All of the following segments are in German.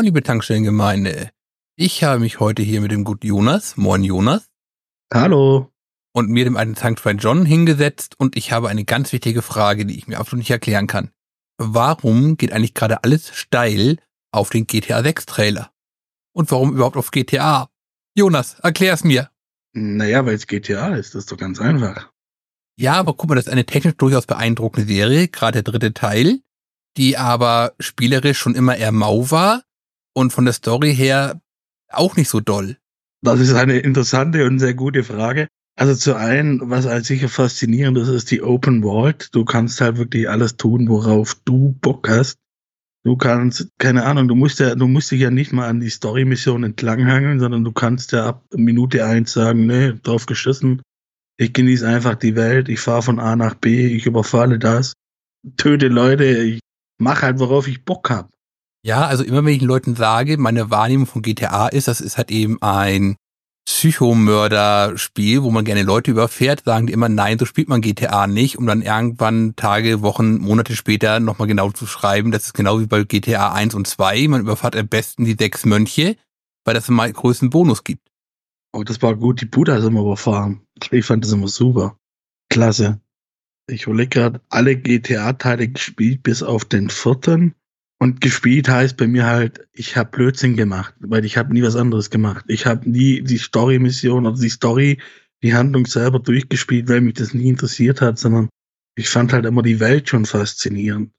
Moin, liebe Tankstellengemeinde. Ich habe mich heute hier mit dem guten Jonas, moin Jonas, Hallo. und mir dem alten Tankfrei John hingesetzt und ich habe eine ganz wichtige Frage, die ich mir absolut nicht erklären kann. Warum geht eigentlich gerade alles steil auf den GTA 6 Trailer? Und warum überhaupt auf GTA? Jonas, erklär's mir. Naja, weil es GTA ist, das ist doch ganz einfach. Ja, aber guck mal, das ist eine technisch durchaus beeindruckende Serie, gerade der dritte Teil, die aber spielerisch schon immer eher mau war und von der Story her auch nicht so doll. Das ist eine interessante und sehr gute Frage. Also zu einen, was als sicher faszinierend ist, ist die Open World. Du kannst halt wirklich alles tun, worauf du Bock hast. Du kannst, keine Ahnung, du musst ja, du musst dich ja nicht mal an die Story-Mission entlanghangeln, sondern du kannst ja ab Minute eins sagen, nee, drauf geschissen. Ich genieße einfach die Welt, ich fahre von A nach B, ich überfalle das, töte Leute, ich mache halt, worauf ich Bock hab. Ja, also immer wenn ich den Leuten sage, meine Wahrnehmung von GTA ist, das ist halt eben ein Psychomörder-Spiel, wo man gerne Leute überfährt, sagen die immer, nein, so spielt man GTA nicht, um dann irgendwann Tage, Wochen, Monate später nochmal genau zu schreiben, das ist genau wie bei GTA 1 und 2, man überfährt am besten die sechs Mönche, weil das immer größten Bonus gibt. Oh, das war gut, die Buddha sind wir überfahren. Ich fand das immer super. Klasse. Ich überlege gerade, alle GTA-Teile gespielt, bis auf den vierten. Und gespielt heißt bei mir halt, ich habe Blödsinn gemacht, weil ich habe nie was anderes gemacht. Ich habe nie die Story-Mission oder die Story, die Handlung selber durchgespielt, weil mich das nie interessiert hat, sondern ich fand halt immer die Welt schon faszinierend.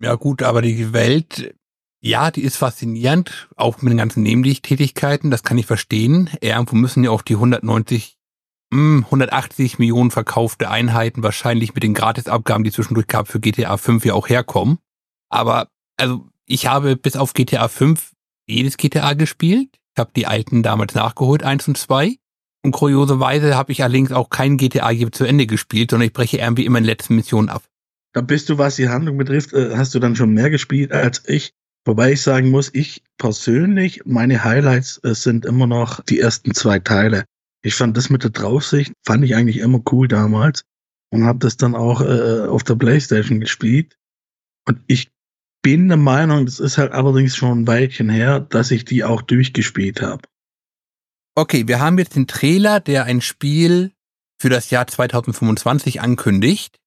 Ja gut, aber die Welt, ja, die ist faszinierend, auch mit den ganzen Nebenlichtätigkeiten, das kann ich verstehen. Irgendwo müssen ja auch die 190, hm, 180 Millionen verkaufte Einheiten wahrscheinlich mit den Gratisabgaben, die zwischendurch gab für GTA 5 ja auch herkommen. Aber, also, ich habe bis auf GTA 5 jedes GTA gespielt. Ich habe die alten damals nachgeholt, 1 und 2. Und kurioserweise habe ich allerdings auch kein GTA zu Ende gespielt, sondern ich breche irgendwie immer in den letzten Missionen ab. Da bist du, was die Handlung betrifft, äh, hast du dann schon mehr gespielt als ich. Wobei ich sagen muss, ich persönlich, meine Highlights äh, sind immer noch die ersten zwei Teile. Ich fand das mit der Draufsicht, fand ich eigentlich immer cool damals und habe das dann auch äh, auf der Playstation gespielt. Und ich bin der Meinung, das ist halt allerdings schon ein Weilchen her, dass ich die auch durchgespielt habe. Okay, wir haben jetzt den Trailer, der ein Spiel für das Jahr 2025 ankündigt,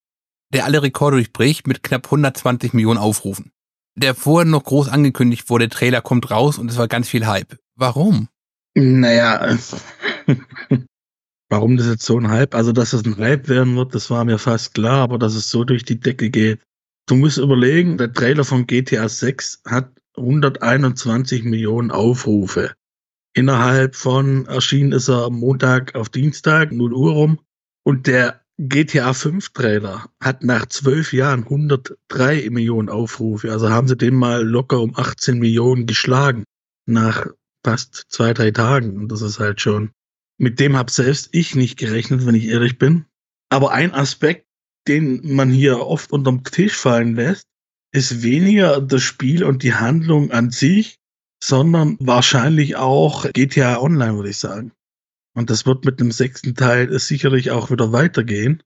der alle Rekorde durchbricht mit knapp 120 Millionen Aufrufen. Der vorher noch groß angekündigt wurde, der Trailer kommt raus und es war ganz viel Hype. Warum? Naja, warum das jetzt so ein Hype? Also, dass es ein Hype werden wird, das war mir fast klar, aber dass es so durch die Decke geht. Du musst überlegen, der Trailer von GTA 6 hat 121 Millionen Aufrufe. Innerhalb von, erschienen ist er Montag auf Dienstag, 0 Uhr rum. Und der GTA 5 Trailer hat nach zwölf Jahren 103 Millionen Aufrufe. Also haben sie den mal locker um 18 Millionen geschlagen. Nach fast zwei, drei Tagen. Und das ist halt schon, mit dem hab selbst ich nicht gerechnet, wenn ich ehrlich bin. Aber ein Aspekt, den man hier oft unterm Tisch fallen lässt, ist weniger das Spiel und die Handlung an sich, sondern wahrscheinlich auch GTA Online, würde ich sagen. Und das wird mit dem sechsten Teil sicherlich auch wieder weitergehen.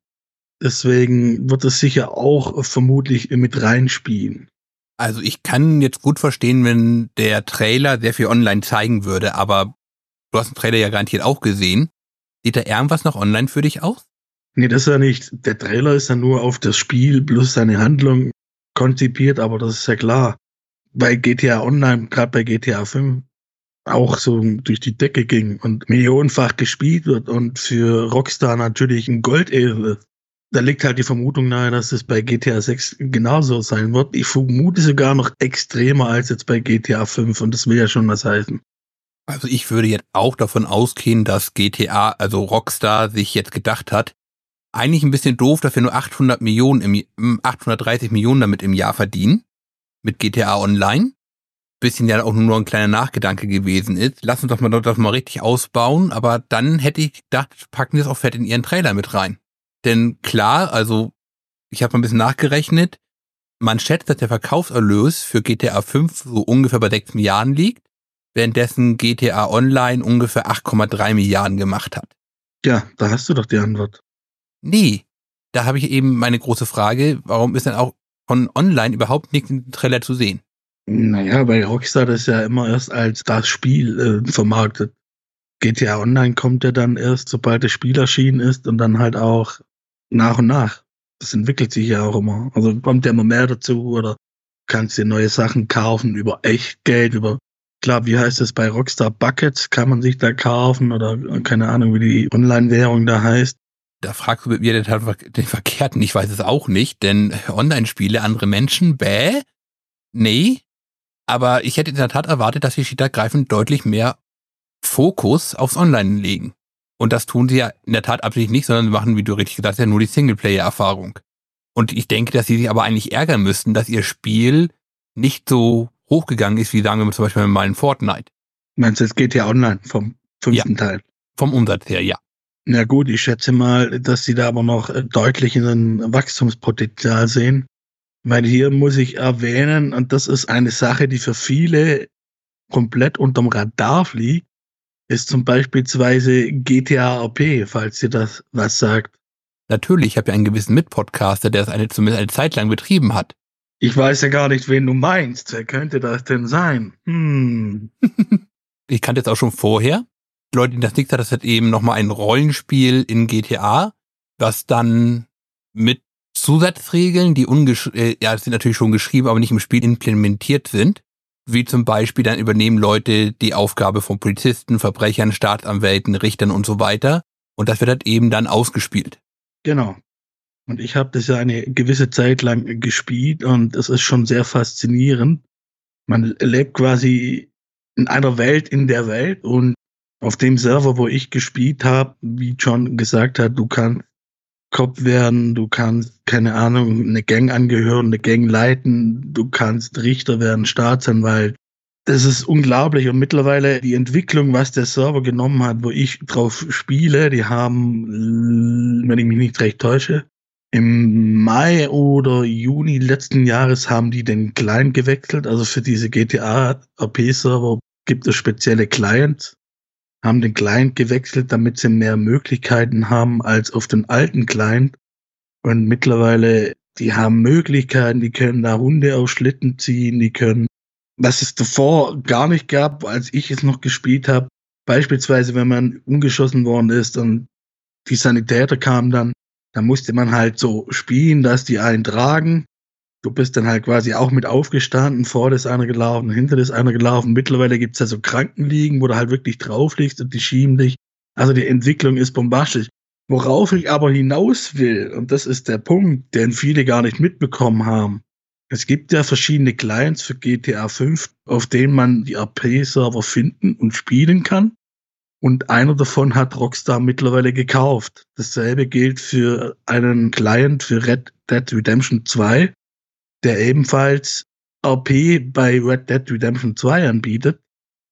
Deswegen wird es sicher auch vermutlich mit reinspielen. Also ich kann jetzt gut verstehen, wenn der Trailer sehr viel online zeigen würde, aber du hast den Trailer ja garantiert auch gesehen. Sieht da irgendwas noch online für dich aus? Nee, das ist ja nicht. Der Trailer ist ja nur auf das Spiel plus seine Handlung konzipiert, aber das ist ja klar. Bei GTA Online, gerade bei GTA 5, auch so durch die Decke ging und millionenfach gespielt wird und für Rockstar natürlich ein Goldesel ist. Da liegt halt die Vermutung nahe, dass es bei GTA 6 genauso sein wird. Ich vermute sogar noch extremer als jetzt bei GTA 5 und das will ja schon was heißen. Also ich würde jetzt auch davon ausgehen, dass GTA, also Rockstar, sich jetzt gedacht hat, eigentlich ein bisschen doof, dass wir nur 800 Millionen im, 830 Millionen damit im Jahr verdienen. Mit GTA Online. Bisschen ja auch nur ein kleiner Nachgedanke gewesen ist. Lass uns doch mal das mal richtig ausbauen, aber dann hätte ich gedacht, packen wir es auch fett in ihren Trailer mit rein. Denn klar, also ich habe mal ein bisschen nachgerechnet, man schätzt, dass der Verkaufserlös für GTA 5 so ungefähr bei 6 Milliarden liegt, währenddessen GTA Online ungefähr 8,3 Milliarden gemacht hat. Ja, da hast du doch die Antwort. Nee, da habe ich eben meine große Frage, warum ist denn auch von online überhaupt nichts im Trailer zu sehen? Naja, bei Rockstar das ja immer erst als das Spiel äh, vermarktet. GTA Online kommt ja dann erst, sobald das Spiel erschienen ist und dann halt auch nach und nach. Das entwickelt sich ja auch immer. Also kommt ja immer mehr dazu oder kannst dir neue Sachen kaufen über Echtgeld, über klar, wie heißt es bei Rockstar Buckets, kann man sich da kaufen oder keine Ahnung, wie die Online-Währung da heißt. Da fragst du mit mir den, den Verkehrten, ich weiß es auch nicht, denn Online-Spiele, andere Menschen, bäh, nee. Aber ich hätte in der Tat erwartet, dass sie schickergreifend deutlich mehr Fokus aufs Online legen. Und das tun sie ja in der Tat absichtlich nicht, sondern machen, wie du richtig gesagt hast, ja nur die Singleplayer-Erfahrung. Und ich denke, dass sie sich aber eigentlich ärgern müssten, dass ihr Spiel nicht so hochgegangen ist, wie sagen wir zum Beispiel mal in Fortnite. Meinst du, es geht ja online vom fünften ja, Teil? Vom Umsatz her, ja. Na gut, ich schätze mal, dass sie da aber noch deutlich ein Wachstumspotenzial sehen. Weil hier muss ich erwähnen, und das ist eine Sache, die für viele komplett unterm Radar fliegt, ist zum Beispiel GTA RP, falls ihr das was sagt. Natürlich, ich habe ja einen gewissen Mitpodcaster, der es eine, zumindest eine Zeit lang betrieben hat. Ich weiß ja gar nicht, wen du meinst. Wer könnte das denn sein? Hm. ich kannte jetzt auch schon vorher. Leute, die das nicht hat, das hat eben nochmal ein Rollenspiel in GTA, was dann mit Zusatzregeln, die ungesch äh, ja, sind natürlich schon geschrieben, aber nicht im Spiel implementiert sind. Wie zum Beispiel dann übernehmen Leute die Aufgabe von Polizisten, Verbrechern, Staatsanwälten, Richtern und so weiter. Und das wird halt eben dann ausgespielt. Genau. Und ich habe das ja eine gewisse Zeit lang gespielt und es ist schon sehr faszinierend. Man lebt quasi in einer Welt in der Welt und auf dem Server, wo ich gespielt habe, wie John gesagt hat, du kannst Kopf werden, du kannst, keine Ahnung, eine Gang angehören, eine Gang leiten, du kannst Richter werden, Staatsanwalt. Das ist unglaublich und mittlerweile die Entwicklung, was der Server genommen hat, wo ich drauf spiele, die haben, wenn ich mich nicht recht täusche, im Mai oder Juni letzten Jahres haben die den Client gewechselt. Also für diese GTA RP-Server gibt es spezielle Clients, haben den Client gewechselt, damit sie mehr Möglichkeiten haben als auf den alten Client. Und mittlerweile, die haben Möglichkeiten, die können da Hunde auf Schlitten ziehen, die können, was es davor gar nicht gab, als ich es noch gespielt habe. Beispielsweise, wenn man umgeschossen worden ist und die Sanitäter kamen dann, da musste man halt so spielen, dass die einen tragen. Du bist dann halt quasi auch mit aufgestanden, vor das einer gelaufen, hinter das einer gelaufen. Mittlerweile gibt's ja so Krankenliegen, wo du halt wirklich drauf liegst und die schieben dich. Also die Entwicklung ist bombastisch. Worauf ich aber hinaus will, und das ist der Punkt, den viele gar nicht mitbekommen haben. Es gibt ja verschiedene Clients für GTA 5, auf denen man die RP-Server finden und spielen kann. Und einer davon hat Rockstar mittlerweile gekauft. Dasselbe gilt für einen Client für Red Dead Redemption 2, der ebenfalls RP bei Red Dead Redemption 2 anbietet.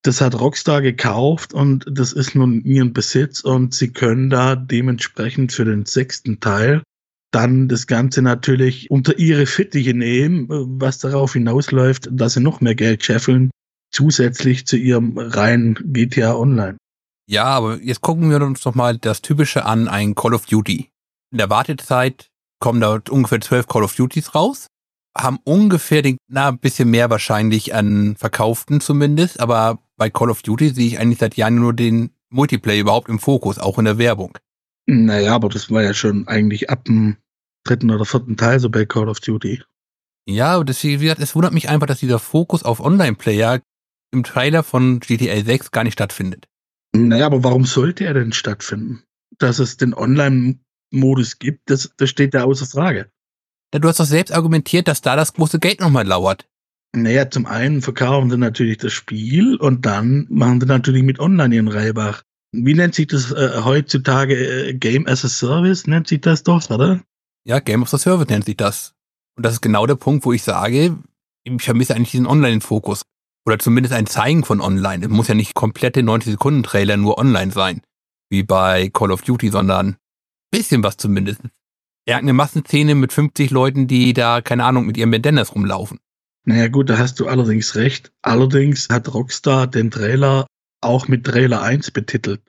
Das hat Rockstar gekauft und das ist nun ihren Besitz und sie können da dementsprechend für den sechsten Teil dann das Ganze natürlich unter ihre Fittiche nehmen, was darauf hinausläuft, dass sie noch mehr Geld scheffeln, zusätzlich zu ihrem reinen GTA Online. Ja, aber jetzt gucken wir uns doch mal das Typische an, ein Call of Duty. In der Wartezeit kommen da ungefähr zwölf Call of Duties raus, haben ungefähr den, na, ein bisschen mehr wahrscheinlich an Verkauften zumindest, aber bei Call of Duty sehe ich eigentlich seit Jahren nur den Multiplayer überhaupt im Fokus, auch in der Werbung. Naja, aber das war ja schon eigentlich ab dem dritten oder vierten Teil so bei Call of Duty. Ja, deswegen, wie gesagt, es wundert mich einfach, dass dieser Fokus auf Online-Player im Trailer von GTA 6 gar nicht stattfindet. Naja, aber warum sollte er denn stattfinden? Dass es den Online-Modus gibt, das, das steht da außer Frage. Du hast doch selbst argumentiert, dass da das große Geld nochmal lauert. Naja, zum einen verkaufen sie natürlich das Spiel und dann machen sie natürlich mit Online ihren Reibach. Wie nennt sich das äh, heutzutage? Äh, Game as a Service nennt sich das doch, oder? Ja, Game as a Service nennt sich das. Und das ist genau der Punkt, wo ich sage, ich vermisse eigentlich diesen Online-Fokus. Oder zumindest ein Zeigen von online. Es muss ja nicht komplette 90-Sekunden-Trailer nur online sein, wie bei Call of Duty, sondern bisschen was zumindest. Irgendeine Massenszene mit 50 Leuten, die da, keine Ahnung, mit ihren Bandanas rumlaufen. Naja gut, da hast du allerdings recht. Allerdings hat Rockstar den Trailer auch mit Trailer 1 betitelt.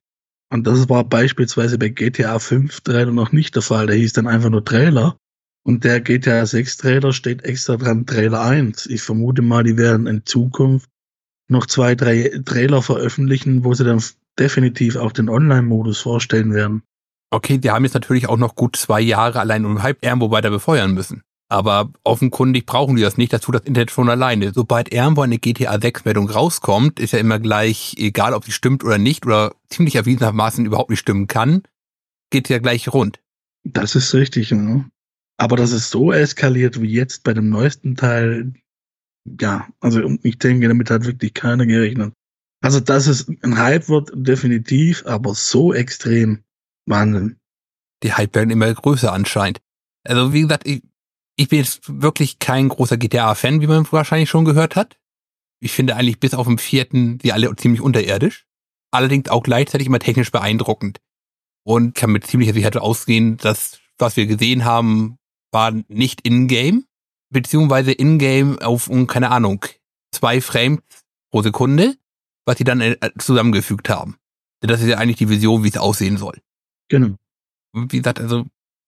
Und das war beispielsweise bei GTA 5 Trailer noch nicht der Fall. Der hieß dann einfach nur Trailer. Und der GTA 6 Trailer steht extra dran, Trailer 1. Ich vermute mal, die werden in Zukunft noch zwei, drei Trailer veröffentlichen, wo sie dann definitiv auch den Online-Modus vorstellen werden. Okay, die haben jetzt natürlich auch noch gut zwei Jahre allein um Hype irgendwo weiter befeuern müssen. Aber offenkundig brauchen die das nicht, das tut das Internet schon alleine. Sobald irgendwo eine GTA 6 Meldung rauskommt, ist ja immer gleich, egal ob sie stimmt oder nicht, oder ziemlich erwiesenermaßen überhaupt nicht stimmen kann, geht ja gleich rund. Das ist richtig, ja. Aber dass es so eskaliert wie jetzt bei dem neuesten Teil, ja, also ich denke, damit hat wirklich keiner gerechnet. Also, dass es ein Hype wird, definitiv, aber so extrem, Wahnsinn. Die Hype werden immer größer anscheinend. Also, wie gesagt, ich, ich bin jetzt wirklich kein großer GTA-Fan, wie man wahrscheinlich schon gehört hat. Ich finde eigentlich bis auf den vierten die alle ziemlich unterirdisch. Allerdings auch gleichzeitig immer technisch beeindruckend. Und kann mit ziemlicher Sicherheit ausgehen, dass was wir gesehen haben, war nicht in-game, beziehungsweise in-game auf, keine Ahnung, zwei Frames pro Sekunde, was sie dann äh, zusammengefügt haben. Das ist ja eigentlich die Vision, wie es aussehen soll. Genau. Wie gesagt, also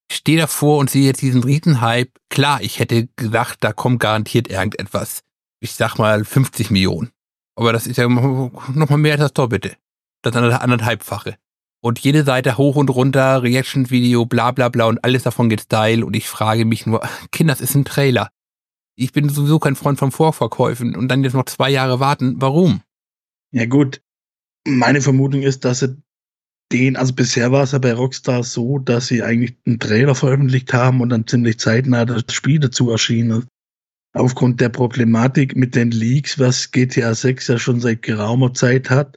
ich stehe davor und sehe jetzt diesen Riesenhype. Klar, ich hätte gedacht, da kommt garantiert irgendetwas. Ich sag mal 50 Millionen. Aber das ist ja nochmal mehr als das Doppelte. Das anderthalbfache. Und jede Seite hoch und runter, Reaction-Video, bla bla bla und alles davon geht Style. Und ich frage mich nur, Kinder, das ist ein Trailer. Ich bin sowieso kein Freund von Vorverkäufen und dann jetzt noch zwei Jahre warten. Warum? Ja gut, meine Vermutung ist, dass sie den, also bisher war es ja bei Rockstar so, dass sie eigentlich einen Trailer veröffentlicht haben und dann ziemlich zeitnah das Spiel dazu erschienen. Aufgrund der Problematik mit den Leaks, was GTA 6 ja schon seit geraumer Zeit hat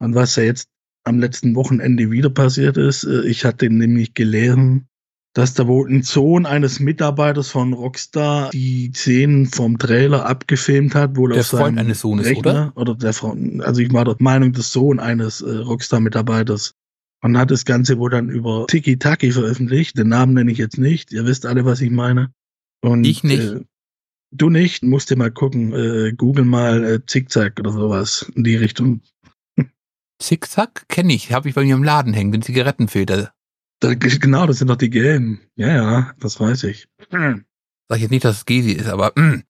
und was ja jetzt am letzten Wochenende wieder passiert ist. Äh, ich hatte nämlich gelesen, dass da wohl ein Sohn eines Mitarbeiters von Rockstar die Szenen vom Trailer abgefilmt hat, wohl der auf Freund eines Sohnes, Rechner, oder? Oder der Freund, also ich war der Meinung, des Sohn eines äh, Rockstar-Mitarbeiters und hat das Ganze wohl dann über Tiki Taki veröffentlicht. Den Namen nenne ich jetzt nicht. Ihr wisst alle, was ich meine. Und, ich nicht. Äh, du nicht, musst dir mal gucken. Äh, Google mal äh, Zickzack oder sowas in die Richtung. Zickzack kenne ich, habe ich bei mir im Laden hängen, den Zigarettenfilter. Da, genau, das sind doch die gelben. Ja, ja, das weiß ich. Hm. Sag ich jetzt nicht, dass es Gesi ist, aber mh. Hm.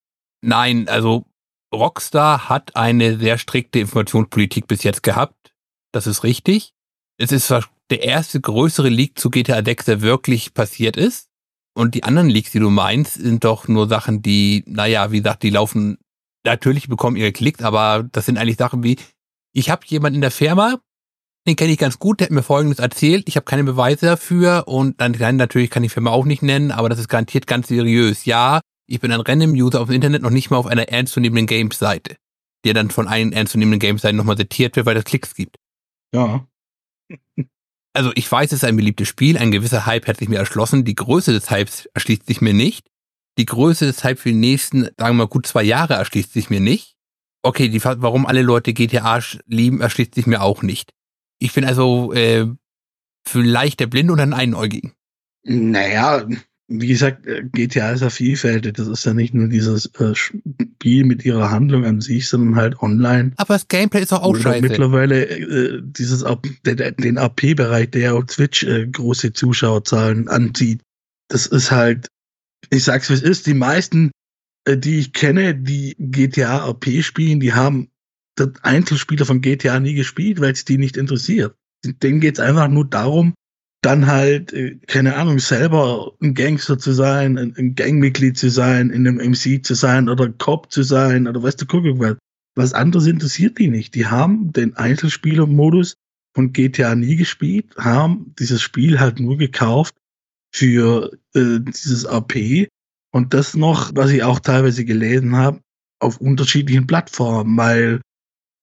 nein, also Rockstar hat eine sehr strikte Informationspolitik bis jetzt gehabt. Das ist richtig es ist der erste größere Leak zu GTA 6, der wirklich passiert ist. Und die anderen Leaks, die du meinst, sind doch nur Sachen, die, naja, wie gesagt, die laufen, natürlich bekommen ihre Klicks, aber das sind eigentlich Sachen wie, ich habe jemanden in der Firma, den kenne ich ganz gut, der hat mir Folgendes erzählt, ich habe keine Beweise dafür und dann natürlich kann ich die Firma auch nicht nennen, aber das ist garantiert ganz seriös. Ja, ich bin ein Random-User auf dem Internet, noch nicht mal auf einer ernstzunehmenden Games-Seite, der dann von allen ernstzunehmenden Games-Seiten nochmal zitiert wird, weil es Klicks gibt. Ja. Also ich weiß, es ist ein beliebtes Spiel, ein gewisser Hype hat sich mir erschlossen, die Größe des Hypes erschließt sich mir nicht. Die Größe des Hypes für die nächsten, sagen wir mal, gut zwei Jahre erschließt sich mir nicht. Okay, die, warum alle Leute GTA lieben, erschließt sich mir auch nicht. Ich bin also äh, vielleicht der Blinde oder ein Einäugigen. Naja, wie gesagt, äh, GTA ist ja vielfältig. Das ist ja nicht nur dieses äh, Spiel mit ihrer Handlung an sich, sondern halt online. Aber das Gameplay ist doch auch scheiße. Mittlerweile äh, dieses den AP-Bereich, der auf Twitch äh, große Zuschauerzahlen anzieht. Das ist halt, ich sag's wie es ist, die meisten, äh, die ich kenne, die GTA AP spielen, die haben das Einzelspieler von GTA nie gespielt, weil es die nicht interessiert. Denen geht's einfach nur darum, dann halt, äh, keine Ahnung, selber ein Gangster zu sein, ein, Gangmitglied zu sein, in einem MC zu sein oder Cop zu sein oder weißt du, guck mal. Was anderes interessiert die nicht. Die haben den Einzelspielermodus von GTA nie gespielt, haben dieses Spiel halt nur gekauft für äh, dieses AP und das noch, was ich auch teilweise gelesen habe, auf unterschiedlichen Plattformen, weil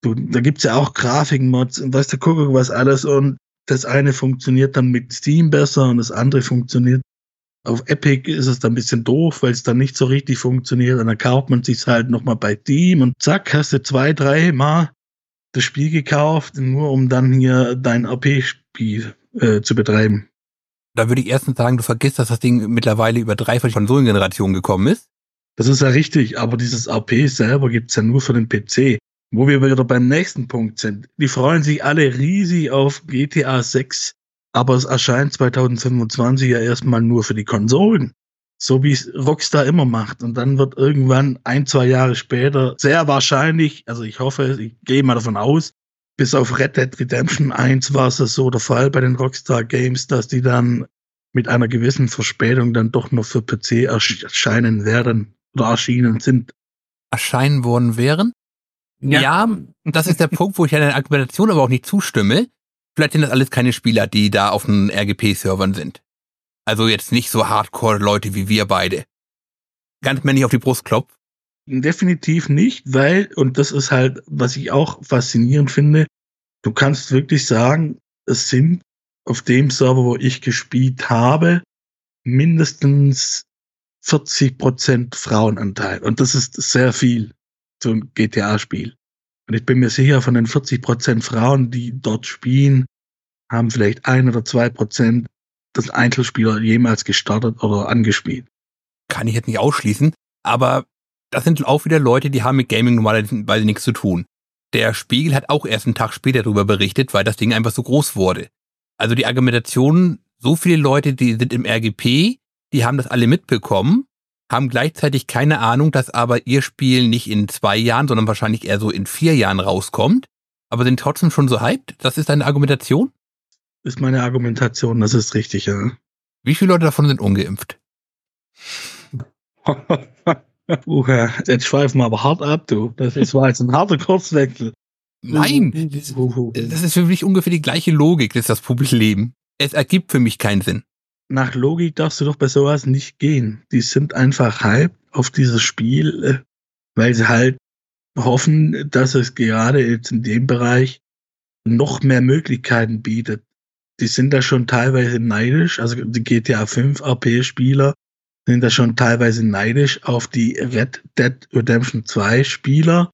du, da gibt's ja auch Grafikmods und weißt du, guck was alles und das eine funktioniert dann mit Steam besser und das andere funktioniert auf Epic ist es dann ein bisschen doof, weil es dann nicht so richtig funktioniert. Und dann kauft man sich halt nochmal bei Steam und zack, hast du zwei, drei Mal das Spiel gekauft, nur um dann hier dein AP-Spiel äh, zu betreiben. Da würde ich erstens sagen, du vergisst, dass das Ding mittlerweile über drei verschiedene Konsolengenerationen gekommen ist. Das ist ja richtig, aber dieses AP selber gibt's ja nur für den PC. Wo wir wieder beim nächsten Punkt sind. Die freuen sich alle riesig auf GTA 6, aber es erscheint 2025 ja erstmal nur für die Konsolen. So wie es Rockstar immer macht. Und dann wird irgendwann ein, zwei Jahre später sehr wahrscheinlich, also ich hoffe, ich gehe mal davon aus, bis auf Red Dead Redemption 1 war es so der Fall bei den Rockstar Games, dass die dann mit einer gewissen Verspätung dann doch noch für PC erscheinen werden oder erschienen sind. Erscheinen worden wären? Ja, ja das ist der Punkt, wo ich der Argumentation aber auch nicht zustimme. Vielleicht sind das alles keine Spieler, die da auf den RGP-Servern sind. Also jetzt nicht so Hardcore-Leute wie wir beide. Ganz nicht auf die Brust klopft. Definitiv nicht, weil, und das ist halt, was ich auch faszinierend finde, du kannst wirklich sagen, es sind auf dem Server, wo ich gespielt habe, mindestens 40 Prozent Frauenanteil. Und das ist sehr viel ein GTA-Spiel. Und ich bin mir sicher, von den 40 Prozent Frauen, die dort spielen, haben vielleicht ein oder zwei Prozent das Einzelspieler jemals gestartet oder angespielt. Kann ich jetzt nicht ausschließen, aber das sind auch wieder Leute, die haben mit Gaming normalerweise nichts zu tun. Der Spiegel hat auch erst einen Tag später darüber berichtet, weil das Ding einfach so groß wurde. Also die Argumentation, so viele Leute, die sind im RGP, die haben das alle mitbekommen haben gleichzeitig keine Ahnung, dass aber ihr Spiel nicht in zwei Jahren, sondern wahrscheinlich eher so in vier Jahren rauskommt, aber sind trotzdem schon so hyped? Das ist deine Argumentation? Ist meine Argumentation, das ist richtig, ja. Wie viele Leute davon sind ungeimpft? Uha, jetzt schweifen wir aber hart ab, du. Das war jetzt ein harter Kurzwechsel. Nein, das, das ist für mich ungefähr die gleiche Logik, das ist das Publikum. Es ergibt für mich keinen Sinn nach Logik darfst du doch bei sowas nicht gehen. Die sind einfach hype auf dieses Spiel, äh, weil sie halt hoffen, dass es gerade jetzt in dem Bereich noch mehr Möglichkeiten bietet. Die sind da schon teilweise neidisch, also die GTA 5 RP-Spieler sind da schon teilweise neidisch auf die Red Dead Redemption 2 Spieler,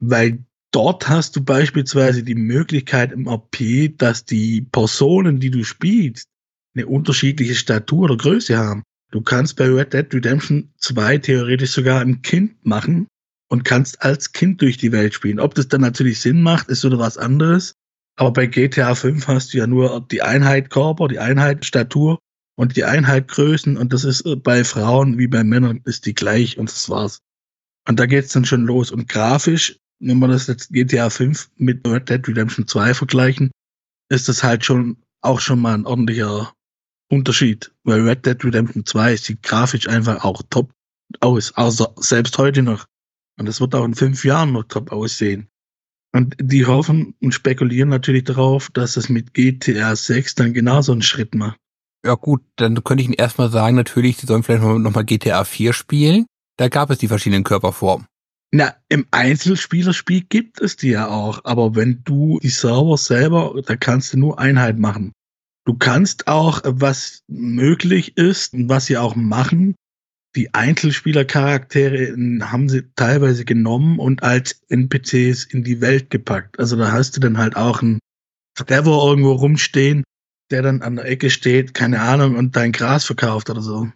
weil dort hast du beispielsweise die Möglichkeit im RP, dass die Personen, die du spielst, eine unterschiedliche Statur oder Größe haben. Du kannst bei Red Dead Redemption 2 theoretisch sogar ein Kind machen und kannst als Kind durch die Welt spielen. Ob das dann natürlich Sinn macht, ist oder was anderes. Aber bei GTA 5 hast du ja nur die Einheit Körper, die Einheit Statur und die Einheit Größen und das ist bei Frauen wie bei Männern ist die gleich und das war's. Und da geht's dann schon los. Und grafisch, wenn wir das jetzt GTA 5 mit Red Dead Redemption 2 vergleichen, ist das halt schon auch schon mal ein ordentlicher Unterschied, weil Red Dead Redemption 2 sieht grafisch einfach auch top aus, also selbst heute noch. Und das wird auch in fünf Jahren noch top aussehen. Und die hoffen und spekulieren natürlich darauf, dass es mit GTA 6 dann genauso einen Schritt macht. Ja gut, dann könnte ich Ihnen erstmal sagen, natürlich, Sie sollen vielleicht nochmal GTA 4 spielen. Da gab es die verschiedenen Körperformen. Na, im Einzelspielerspiel gibt es die ja auch, aber wenn du die Server selber, da kannst du nur Einheit machen. Du kannst auch, was möglich ist und was sie auch machen, die Einzelspielercharaktere haben sie teilweise genommen und als NPCs in die Welt gepackt. Also da hast du dann halt auch einen Trevor irgendwo rumstehen, der dann an der Ecke steht, keine Ahnung, und dein Gras verkauft oder so.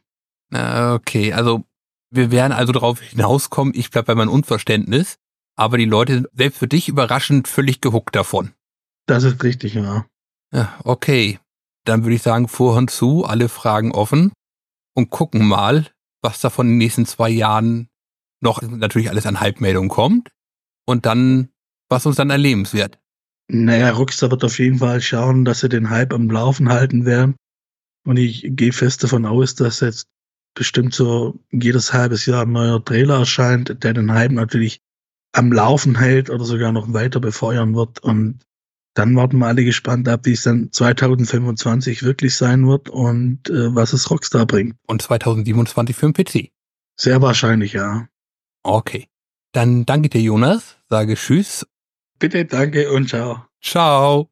Okay, also wir werden also darauf hinauskommen, ich bleib bei meinem Unverständnis, aber die Leute sind selbst für dich überraschend völlig gehuckt davon. Das ist richtig, ja. Ja, okay dann würde ich sagen, Vorhand zu, alle Fragen offen und gucken mal, was da von den nächsten zwei Jahren noch natürlich alles an Halbmeldungen kommt und dann, was uns dann erlebenswert. Naja, Rockstar wird auf jeden Fall schauen, dass sie den Hype am Laufen halten werden. Und ich gehe fest davon aus, dass jetzt bestimmt so jedes halbes Jahr ein neuer Trailer erscheint, der den Hype natürlich am Laufen hält oder sogar noch weiter befeuern wird. Und dann warten wir alle gespannt ab, wie es dann 2025 wirklich sein wird und äh, was es Rockstar bringt. Und 2027 für den PC. Sehr wahrscheinlich, ja. Okay. Dann danke dir, Jonas. Sage Tschüss. Bitte, danke und ciao. Ciao.